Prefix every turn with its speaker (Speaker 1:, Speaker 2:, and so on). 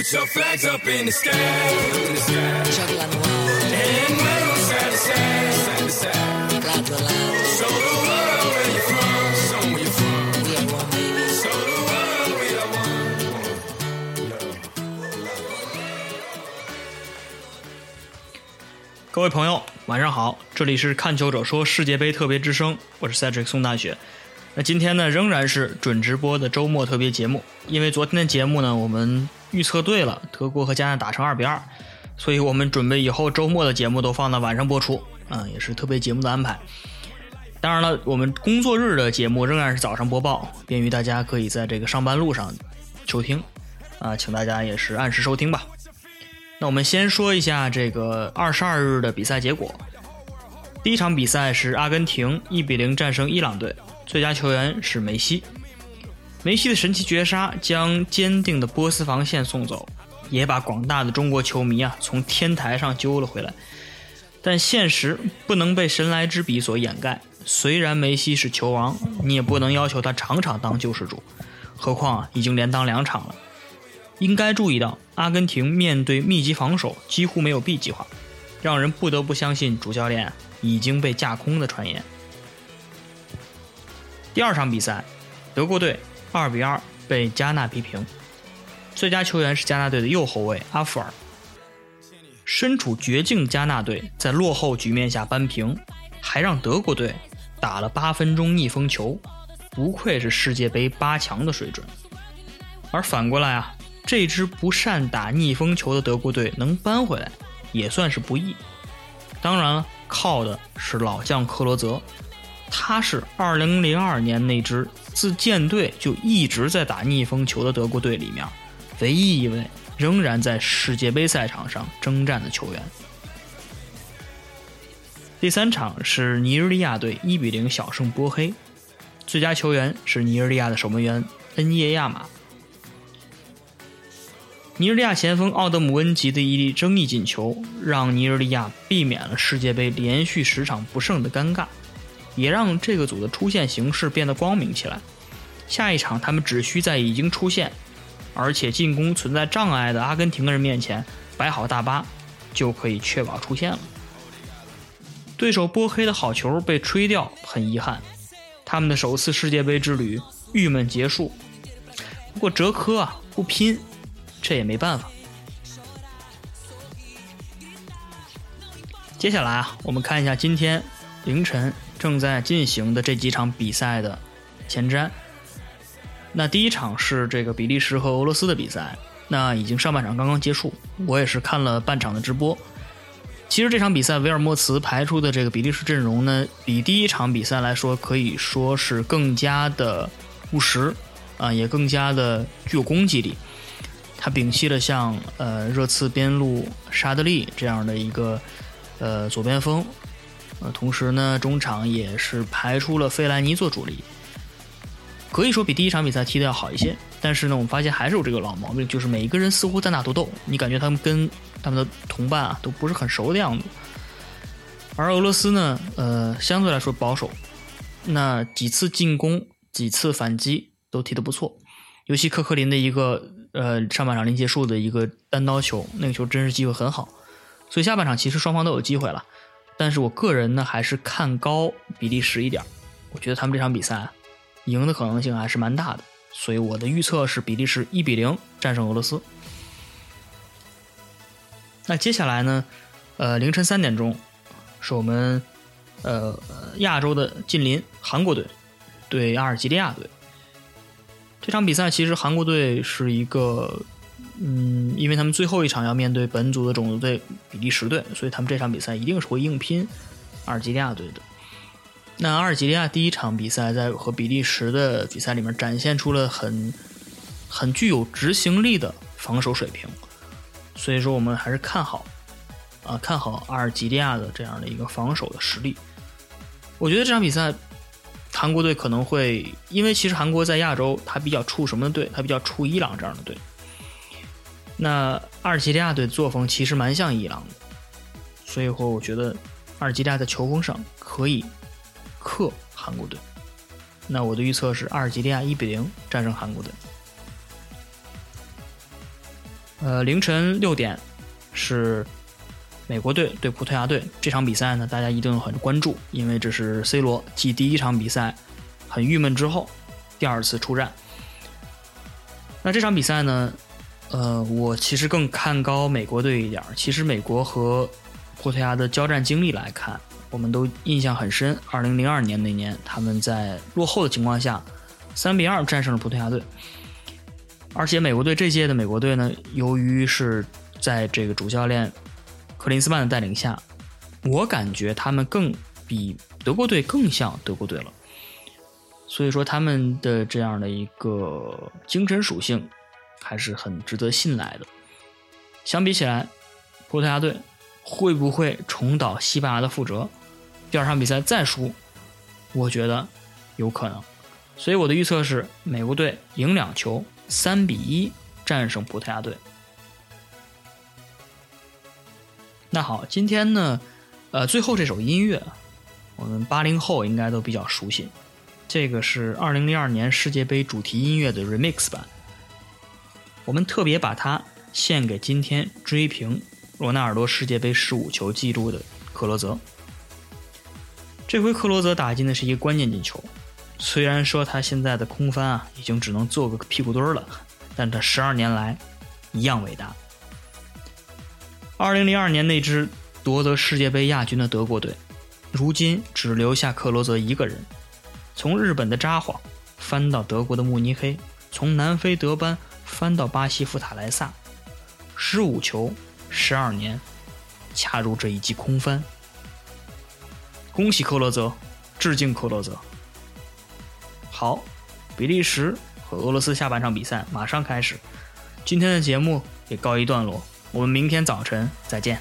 Speaker 1: Put your flags up in the sky, in the sky.
Speaker 2: Juggle on the wall,
Speaker 1: And wave 'em side to side, side to side.
Speaker 2: loud to loud.
Speaker 1: Show the world where you're from, show 'em where you're from.
Speaker 2: We are one, baby.
Speaker 1: so the world we are one.
Speaker 3: 各位朋友，晚上好，这里是看球者说世界杯特别之声，我是 Cedric 宋大雪。那今天呢，仍然是准直播的周末特别节目，因为昨天的节目呢，我们预测对了，德国和加拿大成二比二，所以我们准备以后周末的节目都放到晚上播出，啊、也是特别节目的安排。当然了，我们工作日的节目仍然是早上播报，便于大家可以在这个上班路上收听，啊、请大家也是按时收听吧。那我们先说一下这个二十二日的比赛结果。第一场比赛是阿根廷一比零战胜伊朗队，最佳球员是梅西。梅西的神奇绝杀将坚定的波斯防线送走，也把广大的中国球迷啊从天台上揪了回来。但现实不能被神来之笔所掩盖。虽然梅西是球王，你也不能要求他场场当救世主，何况啊已经连当两场了。应该注意到，阿根廷面对密集防守几乎没有 B 计划，让人不得不相信主教练已经被架空的传言。第二场比赛，德国队2比2被加纳逼平，最佳球员是加纳队的右后卫阿弗尔。身处绝境加纳队在落后局面下扳平，还让德国队打了八分钟逆风球，不愧是世界杯八强的水准。而反过来啊，这支不善打逆风球的德国队能扳回来，也算是不易。当然了，靠的是老将克罗泽，他是2002年那支自建队就一直在打逆风球的德国队里面，唯一一位仍然在世界杯赛场上征战的球员。第三场是尼日利亚队1比0小胜波黑，最佳球员是尼日利亚的守门员恩耶亚马。尼日利亚前锋奥德姆恩吉的一粒争议进球，让尼日利亚避免了世界杯连续十场不胜的尴尬，也让这个组的出线形势变得光明起来。下一场，他们只需在已经出现，而且进攻存在障碍的阿根廷人面前摆好大巴，就可以确保出线了。对手波黑的好球被吹掉，很遗憾，他们的首次世界杯之旅郁闷结束。不过哲科啊，不拼。这也没办法。接下来啊，我们看一下今天凌晨正在进行的这几场比赛的前瞻。那第一场是这个比利时和俄罗斯的比赛，那已经上半场刚刚结束，我也是看了半场的直播。其实这场比赛维尔莫茨排出的这个比利时阵容呢，比第一场比赛来说可以说是更加的务实啊，也更加的具有攻击力。他摒弃了像呃热刺边路沙德利这样的一个呃左边锋，呃，同时呢中场也是排出了费兰尼做主力，可以说比第一场比赛踢的要好一些。但是呢，我们发现还是有这个老毛病，就是每一个人似乎单打独斗，你感觉他们跟他们的同伴啊都不是很熟的样子。而俄罗斯呢，呃，相对来说保守，那几次进攻、几次反击都踢得不错，尤其科克林的一个。呃，上半场临结束的一个单刀球，那个球真是机会很好，所以下半场其实双方都有机会了。但是我个人呢，还是看高比利时一点，我觉得他们这场比赛赢的可能性还是蛮大的，所以我的预测是比利时一比零战胜俄罗斯。那接下来呢，呃，凌晨三点钟是我们呃亚洲的近邻韩国队对阿尔及利亚队。这场比赛其实韩国队是一个，嗯，因为他们最后一场要面对本组的种子队比利时队，所以他们这场比赛一定是会硬拼阿尔及利亚队的。那阿尔及利亚第一场比赛在和比利时的比赛里面展现出了很很具有执行力的防守水平，所以说我们还是看好啊，看好阿尔及利亚的这样的一个防守的实力。我觉得这场比赛。韩国队可能会，因为其实韩国在亚洲，他比较怵什么的队？他比较怵伊朗这样的队。那阿尔及利亚队作风其实蛮像伊朗的，所以说我觉得阿尔及利亚在球风上可以克韩国队。那我的预测是阿尔及利亚一比零战胜韩国队。呃，凌晨六点是美国队对葡萄牙队这场比赛呢，大家一定很关注，因为这是 C 罗继第一场比赛很郁闷之后第二次出战。那这场比赛呢，呃，我其实更看高美国队一点。其实美国和葡萄牙的交战经历来看，我们都印象很深。二零零二年那年，他们在落后的情况下，三比二战胜了葡萄牙队。而且美国队这届的美国队呢，由于是在这个主教练克林斯曼的带领下，我感觉他们更比德国队更像德国队了。所以说他们的这样的一个精神属性还是很值得信赖的。相比起来，葡萄牙队会不会重蹈西班牙的覆辙？第二场比赛再输，我觉得有可能。所以我的预测是美国队赢两球。三比一战胜葡萄牙队。那好，今天呢，呃，最后这首音乐，我们八零后应该都比较熟悉。这个是二零零二年世界杯主题音乐的 remix 版，我们特别把它献给今天追平罗纳尔多世界杯十五球纪录的克罗泽。这回克罗泽打进的是一个关键进球。虽然说他现在的空翻啊，已经只能做个屁股墩儿了，但他十二年来一样伟大。二零零二年那支夺得世界杯亚军的德国队，如今只留下克罗泽一个人。从日本的札幌翻到德国的慕尼黑，从南非德班翻到巴西福塔莱萨，十五球，十二年，恰如这一记空翻。恭喜克罗泽，致敬克罗泽。好，比利时和俄罗斯下半场比赛马上开始，今天的节目也告一段落，我们明天早晨再见。